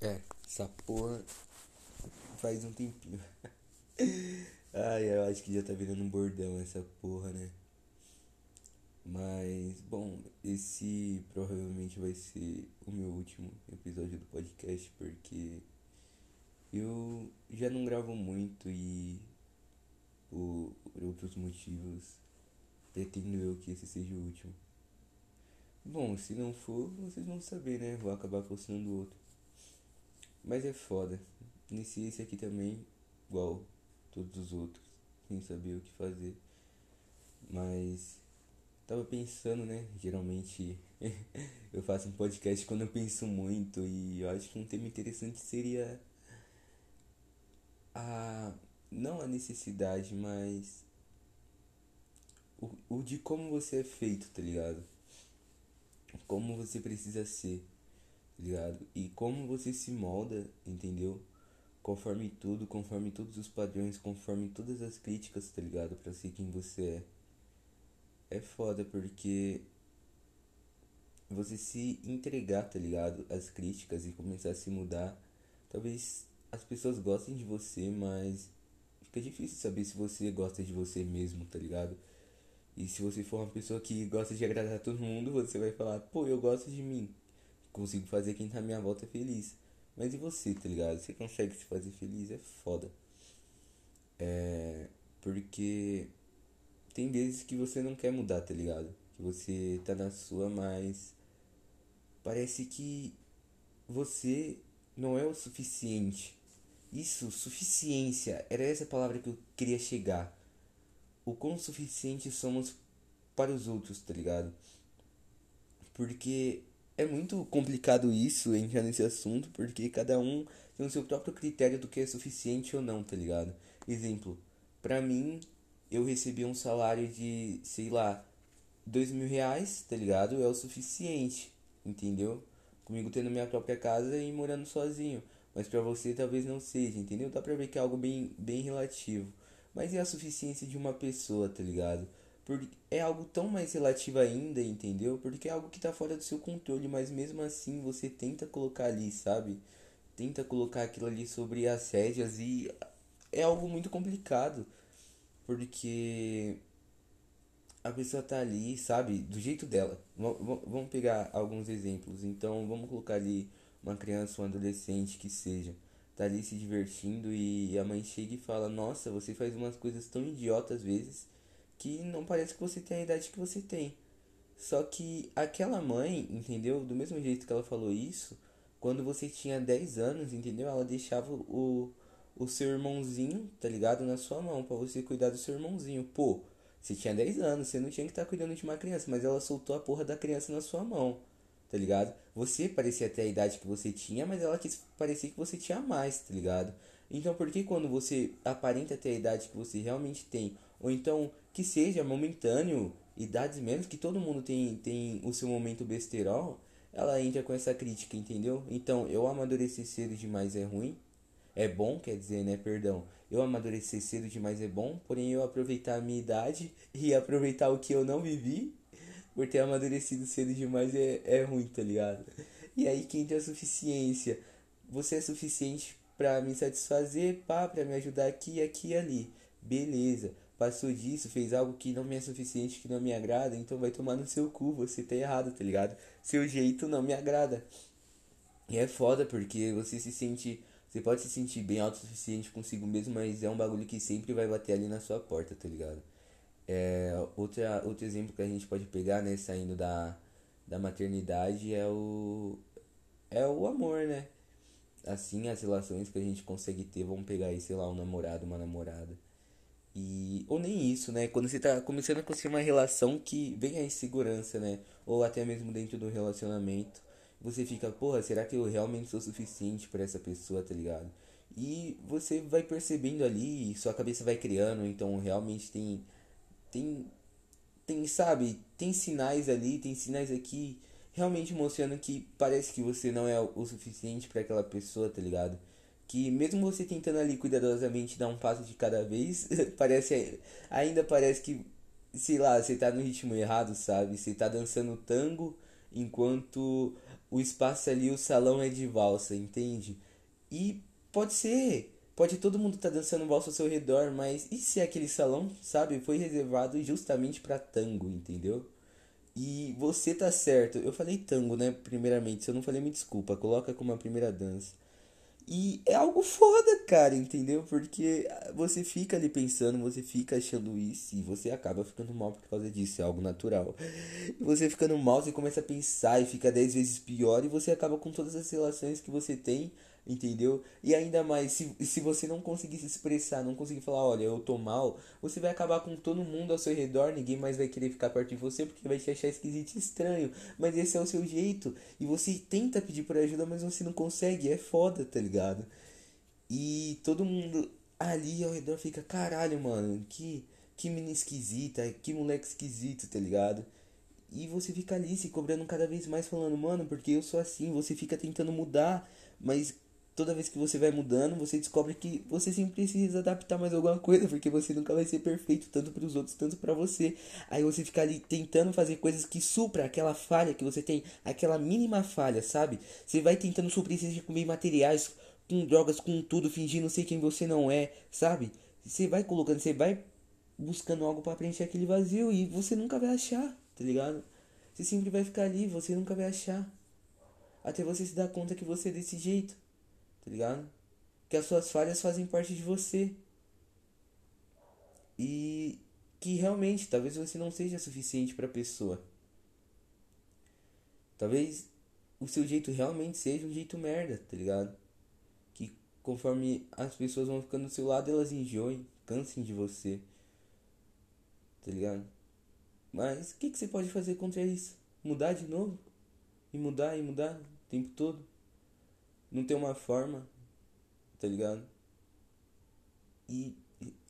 É, essa porra faz um tempinho. Ai, eu acho que já tá virando um bordão essa porra, né? Mas, bom, esse provavelmente vai ser o meu último episódio do podcast porque eu já não gravo muito e por outros motivos pretendo eu que esse seja o último. Bom, se não for, vocês vão saber, né? Vou acabar postando outro. Mas é foda. Iniciei esse aqui também, igual todos os outros, sem saber o que fazer. Mas tava pensando, né? Geralmente eu faço um podcast quando eu penso muito e eu acho que um tema interessante seria a não a necessidade, mas o, o de como você é feito, tá ligado? Como você precisa ser, ligado? E como você se molda, entendeu? Conforme tudo, conforme todos os padrões, conforme todas as críticas, tá ligado? Pra ser quem você é. É foda porque você se entregar, tá ligado? As críticas e começar a se mudar. Talvez as pessoas gostem de você, mas fica difícil saber se você gosta de você mesmo, tá ligado? E se você for uma pessoa que gosta de agradar todo mundo, você vai falar, pô, eu gosto de mim. Consigo fazer quem tá à minha volta feliz. Mas e você, tá ligado? Você consegue se fazer feliz? É foda. É. Porque. Tem vezes que você não quer mudar, tá ligado? Que você tá na sua, mas. Parece que você não é o suficiente. Isso, suficiência, era essa palavra que eu queria chegar o quão suficiente somos para os outros, tá ligado? Porque é muito complicado isso, entrar nesse assunto, porque cada um tem o seu próprio critério do que é suficiente ou não, tá ligado? Exemplo, pra mim, eu recebi um salário de, sei lá, dois mil reais, tá ligado? É o suficiente, entendeu? Comigo tendo minha própria casa e morando sozinho. Mas pra você talvez não seja, entendeu? Dá pra ver que é algo bem, bem relativo. Mas é a suficiência de uma pessoa, tá ligado? É algo tão mais relativo ainda, entendeu? Porque é algo que tá fora do seu controle, mas mesmo assim você tenta colocar ali, sabe? Tenta colocar aquilo ali sobre as rédeas e é algo muito complicado. Porque a pessoa tá ali, sabe? Do jeito dela. Vamos pegar alguns exemplos. Então, vamos colocar ali uma criança, um adolescente que seja tá ali se divertindo e a mãe chega e fala: Nossa, você faz umas coisas tão idiotas às vezes que não parece que você tem a idade que você tem. Só que aquela mãe, entendeu? Do mesmo jeito que ela falou isso, quando você tinha 10 anos, entendeu? Ela deixava o, o seu irmãozinho, tá ligado? Na sua mão, para você cuidar do seu irmãozinho. Pô, você tinha 10 anos, você não tinha que estar tá cuidando de uma criança, mas ela soltou a porra da criança na sua mão tá ligado? Você parecia ter a idade que você tinha, mas ela quis parecer que você tinha mais, tá ligado? Então, por que quando você aparenta ter a idade que você realmente tem, ou então que seja momentâneo, idades menos, que todo mundo tem, tem o seu momento besterol, ela entra com essa crítica, entendeu? Então, eu amadurecer cedo demais é ruim, é bom, quer dizer, né, perdão. Eu amadurecer cedo demais é bom, porém eu aproveitar a minha idade e aproveitar o que eu não vivi por ter amadurecido cedo demais é, é ruim, tá ligado? E aí que entra a suficiência. Você é suficiente para me satisfazer, pá, pra me ajudar aqui, aqui e ali. Beleza. Passou disso, fez algo que não me é suficiente, que não me agrada, então vai tomar no seu cu, você tá errado, tá ligado? Seu jeito não me agrada. E é foda porque você se sente. Você pode se sentir bem autossuficiente consigo mesmo, mas é um bagulho que sempre vai bater ali na sua porta, tá ligado? É, outra, outro exemplo que a gente pode pegar, né, saindo da, da maternidade é o, é o amor, né? Assim, as relações que a gente consegue ter, vamos pegar aí, sei lá, um namorado, uma namorada. E, ou nem isso, né? Quando você tá começando a construir uma relação que vem a insegurança, né? Ou até mesmo dentro do relacionamento, você fica, porra, será que eu realmente sou suficiente para essa pessoa, tá ligado? E você vai percebendo ali, sua cabeça vai criando, então realmente tem tem, tem, sabe, tem sinais ali, tem sinais aqui realmente mostrando que parece que você não é o suficiente para aquela pessoa, tá ligado? Que mesmo você tentando ali cuidadosamente dar um passo de cada vez, parece ainda parece que sei lá, você tá no ritmo errado, sabe? Você tá dançando tango enquanto o espaço ali, o salão é de valsa, entende? E pode ser, pode todo mundo tá dançando valsa ao seu redor, mas e se aquele salão, sabe, foi reservado justamente para tango, entendeu? E você tá certo. Eu falei tango, né? Primeiramente, se eu não falei, me desculpa. Coloca como a primeira dança. E é algo foda, cara, entendeu? Porque você fica ali pensando, você fica achando isso e você acaba ficando mal por causa disso, é algo natural. E você ficando mal, você começa a pensar e fica dez vezes pior e você acaba com todas as relações que você tem entendeu? E ainda mais, se, se você não conseguir se expressar, não conseguir falar, olha, eu tô mal, você vai acabar com todo mundo ao seu redor, ninguém mais vai querer ficar perto de você porque vai te achar esquisito e estranho. Mas esse é o seu jeito. E você tenta pedir por ajuda, mas você não consegue. É foda, tá ligado? E todo mundo ali ao redor fica, caralho, mano, que, que menina esquisita, que moleque esquisito, tá ligado? E você fica ali se cobrando cada vez mais, falando, mano, porque eu sou assim, você fica tentando mudar, mas toda vez que você vai mudando, você descobre que você sempre precisa adaptar mais alguma coisa, porque você nunca vai ser perfeito, tanto para os outros, tanto para você. Aí você fica ali tentando fazer coisas que supra aquela falha que você tem, aquela mínima falha, sabe? Você vai tentando suprir seja com bem materiais, com drogas, com tudo, fingindo ser quem você não é, sabe? Você vai colocando, você vai buscando algo para preencher aquele vazio e você nunca vai achar, tá ligado? Você sempre vai ficar ali, você nunca vai achar. Até você se dar conta que você é desse jeito tá ligado? Que as suas falhas fazem parte de você. E que realmente, talvez você não seja suficiente para a pessoa. Talvez o seu jeito realmente seja um jeito merda, tá ligado? Que conforme as pessoas vão ficando do seu lado, elas enjoem, cansem de você. Tá ligado? Mas o que, que você pode fazer contra isso? Mudar de novo? E mudar e mudar o tempo todo? Não ter uma forma, tá ligado? E,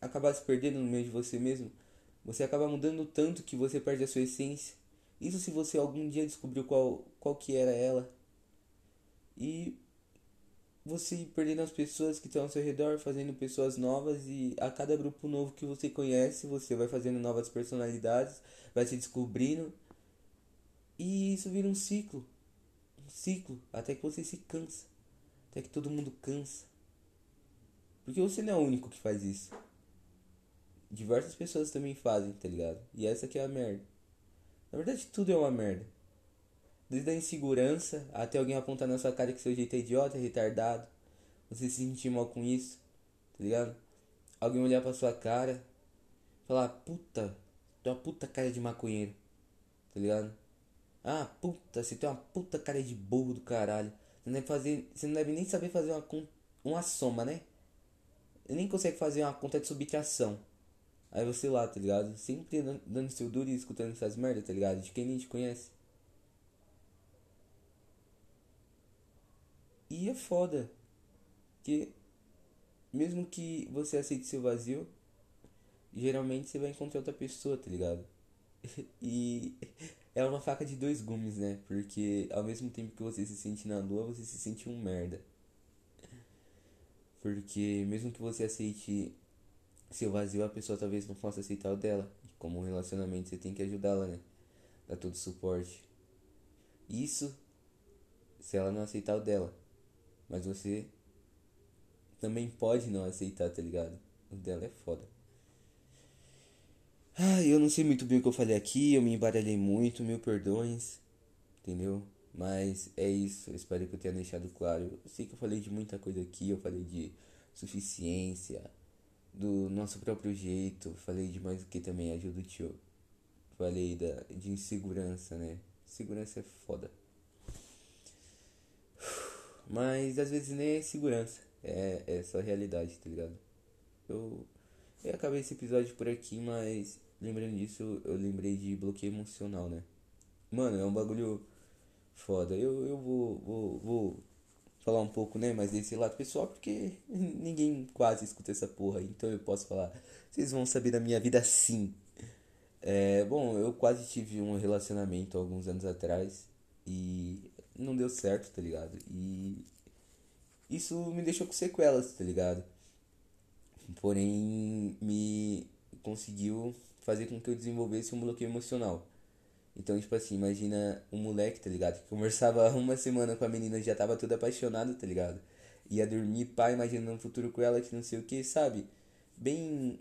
acabar se perdendo no meio de você mesmo, você acaba mudando tanto que você perde a sua essência. Isso se você algum dia descobriu qual, qual que era ela. E você perdendo as pessoas que estão ao seu redor, fazendo pessoas novas e a cada grupo novo que você conhece, você vai fazendo novas personalidades, vai se descobrindo. E isso vira um ciclo. Um ciclo até que você se cansa. Até que todo mundo cansa. Porque você não é o único que faz isso. Diversas pessoas também fazem, tá ligado? E essa aqui é a merda. Na verdade, tudo é uma merda. Desde a insegurança até alguém apontar na sua cara que seu jeito é idiota, é retardado. Você se sentir mal com isso, tá ligado? Alguém olhar pra sua cara, falar, puta, tu é uma puta cara de maconheiro, tá ligado? Ah, puta, você tem uma puta cara de burro do caralho. Não deve, fazer, você não deve nem saber fazer uma, uma soma, né? Nem consegue fazer uma conta de subtração. Aí você lá, tá ligado? Sempre dando seu duro e escutando essas merdas, tá ligado? De quem nem te conhece. E é foda. Que mesmo que você aceite seu vazio, geralmente você vai encontrar outra pessoa, tá ligado? e é uma faca de dois gumes, né? Porque ao mesmo tempo que você se sente na lua, você se sente um merda. Porque mesmo que você aceite seu vazio, a pessoa talvez não possa aceitar o dela. E como um relacionamento, você tem que ajudá-la, né? Dar todo suporte. Isso se ela não aceitar o dela. Mas você também pode não aceitar, tá ligado? O dela é foda. Ah, eu não sei muito bem o que eu falei aqui, eu me embaralhei muito, mil perdões, entendeu? Mas é isso, eu espero que eu tenha deixado claro. Eu sei que eu falei de muita coisa aqui, eu falei de suficiência, do nosso próprio jeito, falei de mais o que também ajuda o tio. Falei da, de insegurança, né? Segurança é foda. Mas às vezes nem é segurança, é, é só realidade, tá ligado? Eu, eu acabei esse episódio por aqui, mas Lembrando disso, eu lembrei de bloqueio emocional, né? Mano, é um bagulho foda. Eu, eu vou, vou, vou falar um pouco, né? Mas desse lado pessoal, porque ninguém quase escuta essa porra. Então eu posso falar. Vocês vão saber da minha vida sim. É, bom, eu quase tive um relacionamento alguns anos atrás. E não deu certo, tá ligado? E isso me deixou com sequelas, tá ligado? Porém, me conseguiu fazer com que eu desenvolvesse um bloqueio emocional. Então, tipo assim, imagina um moleque, tá ligado? Que conversava uma semana com a menina já tava todo apaixonado, tá ligado? Ia dormir, pá, imaginando um futuro com ela que não sei o que, sabe? Bem.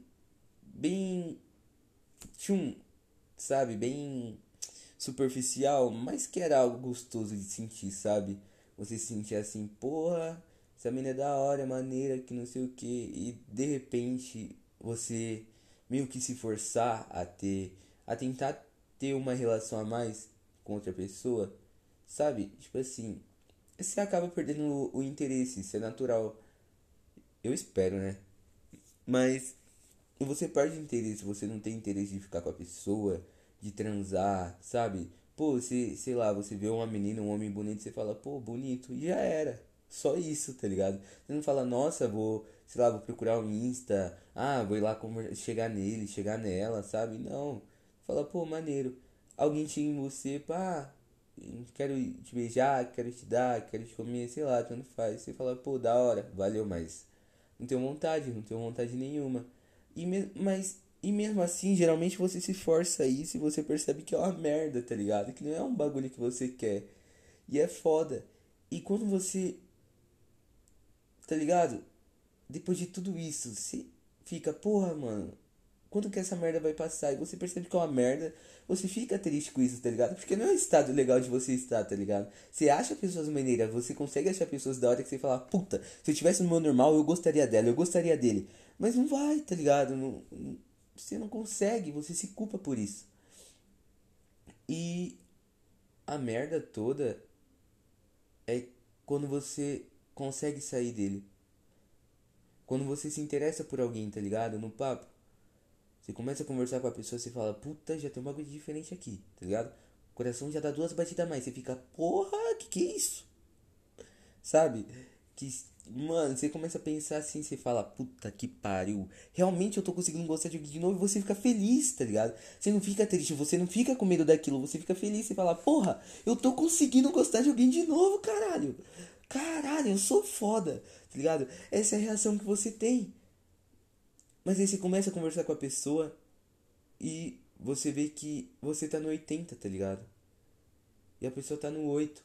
Bem. Tchum, sabe? Bem superficial, mas que era algo gostoso de sentir, sabe? Você se sentir assim, porra, essa menina é da hora, maneira, que não sei o que, e de repente você meio que se forçar a ter, a tentar ter uma relação a mais com outra pessoa, sabe? Tipo assim, você acaba perdendo o, o interesse, isso é natural. Eu espero, né? Mas você perde interesse, você não tem interesse de ficar com a pessoa, de transar, sabe? Pô, você, sei lá, você vê uma menina, um homem bonito, você fala, pô, bonito, e já era. Só isso, tá ligado? Você não fala, nossa, vou, sei lá, vou procurar um Insta, ah, vou ir lá chegar nele, chegar nela, sabe? Não. Fala, pô, maneiro. Alguém chega em você, pá, quero te beijar, quero te dar, quero te comer, sei lá, tanto faz. Você fala, pô, da hora, valeu, mas não tenho vontade, não tenho vontade nenhuma. E me, mas, e mesmo assim, geralmente você se força a isso e você percebe que é uma merda, tá ligado? Que não é um bagulho que você quer. E é foda. E quando você. Tá ligado? Depois de tudo isso, você fica, porra, mano, quando que essa merda vai passar? E você percebe que é uma merda, você fica triste com isso, tá ligado? Porque não é um estado legal de você estar, tá ligado? Você acha pessoas maneiras, você consegue achar pessoas da hora que você fala, puta, se eu tivesse no meu normal, eu gostaria dela, eu gostaria dele. Mas não vai, tá ligado? Não, você não consegue, você se culpa por isso. E a merda toda é quando você consegue sair dele. Quando você se interessa por alguém, tá ligado? No papo. Você começa a conversar com a pessoa, você fala, puta, já tem um bagulho diferente aqui, tá ligado? O coração já dá duas batidas a mais. Você fica, porra, que que é isso? Sabe? Que, mano, você começa a pensar assim, você fala, puta que pariu. Realmente eu tô conseguindo gostar de alguém de novo e você fica feliz, tá ligado? Você não fica triste, você não fica com medo daquilo, você fica feliz, você fala, porra, eu tô conseguindo gostar de alguém de novo, caralho. Caralho, eu sou foda, tá ligado? Essa é a reação que você tem. Mas aí você começa a conversar com a pessoa e você vê que você tá no 80, tá ligado? E a pessoa tá no 8.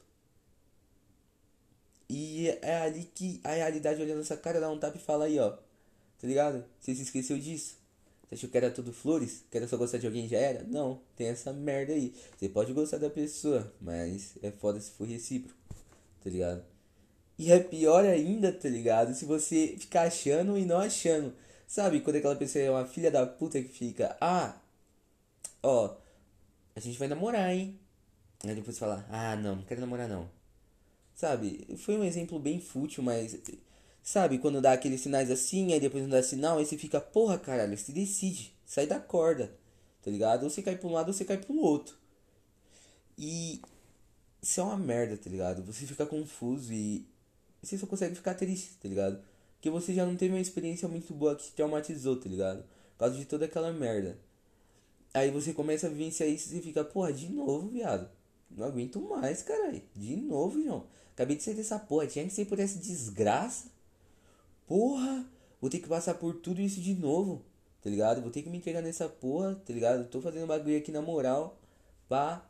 E é ali que a realidade olhando essa cara dá um tapa e fala aí, ó. Tá ligado? Você se esqueceu disso? Você achou que era tudo flores? Que era só gostar de alguém já era? Não, tem essa merda aí. Você pode gostar da pessoa, mas é foda se for recíproco, tá ligado? E é pior ainda, tá ligado? Se você ficar achando e não achando. Sabe, quando aquela pessoa é uma filha da puta que fica, ah, ó, a gente vai namorar, hein? Aí depois fala, ah, não, não quero namorar não. Sabe, foi um exemplo bem fútil, mas. Sabe, quando dá aqueles sinais assim, aí depois não dá sinal, aí você fica, porra, caralho, se decide, sai da corda, tá ligado? Ou você cai pra um lado ou você cai pro outro. E. Isso é uma merda, tá ligado? Você fica confuso e. Você só consegue ficar triste, tá ligado? que você já não teve uma experiência muito boa que te traumatizou, tá ligado? Por causa de toda aquela merda. Aí você começa a vivenciar isso e fica, porra, de novo, viado. Não aguento mais, caralho. De novo, João. Acabei de sair dessa porra. Tinha que ser por essa desgraça. Porra, vou ter que passar por tudo isso de novo. Tá ligado? Vou ter que me entregar nessa porra, tá ligado? Tô fazendo bagulho aqui na moral. Pá.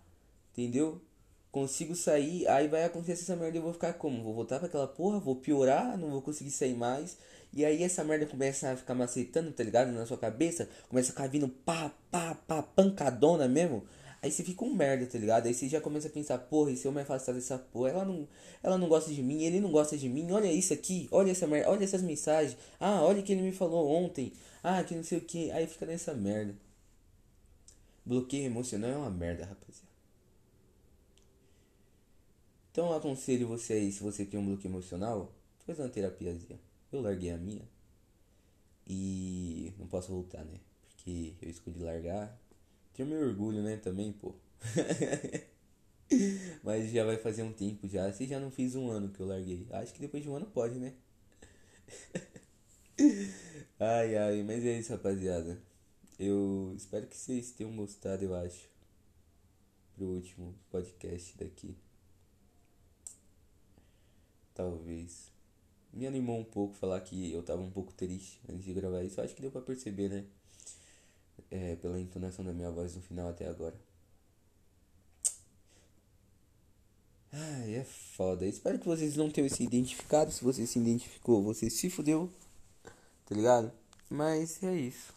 Entendeu? Consigo sair, aí vai acontecer essa merda e eu vou ficar como? Vou voltar para aquela porra, vou piorar, não vou conseguir sair mais. E aí essa merda começa a ficar macetando, tá ligado? Na sua cabeça, começa a ficar vindo pá, pá, pá, pancadona mesmo. Aí você fica um merda, tá ligado? Aí você já começa a pensar, porra, e se eu me afastar dessa porra, ela não, ela não gosta de mim, ele não gosta de mim, olha isso aqui, olha essa merda, olha essas mensagens. Ah, olha o que ele me falou ontem. Ah, que não sei o que. Aí fica nessa merda. Bloqueio emocional é uma merda, rapaziada. Então aconselho você aí, se você tem um bloqueio emocional, fazer uma terapiazinha. Eu larguei a minha. E não posso voltar, né? Porque eu escolhi largar. Tenho meu orgulho, né, também, pô. Mas já vai fazer um tempo já. Se já não fiz um ano que eu larguei. Acho que depois de um ano pode, né? ai, ai, mas é isso, rapaziada. Eu espero que vocês tenham gostado, eu acho. Pro último podcast daqui talvez. Me animou um pouco falar que eu tava um pouco triste antes de gravar isso. Acho que deu pra perceber, né? É, pela entonação da minha voz no final até agora. Ai, é foda. Espero que vocês não tenham se identificado. Se você se identificou, você se fudeu. Tá ligado? Mas é isso.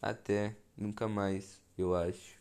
Até nunca mais, eu acho.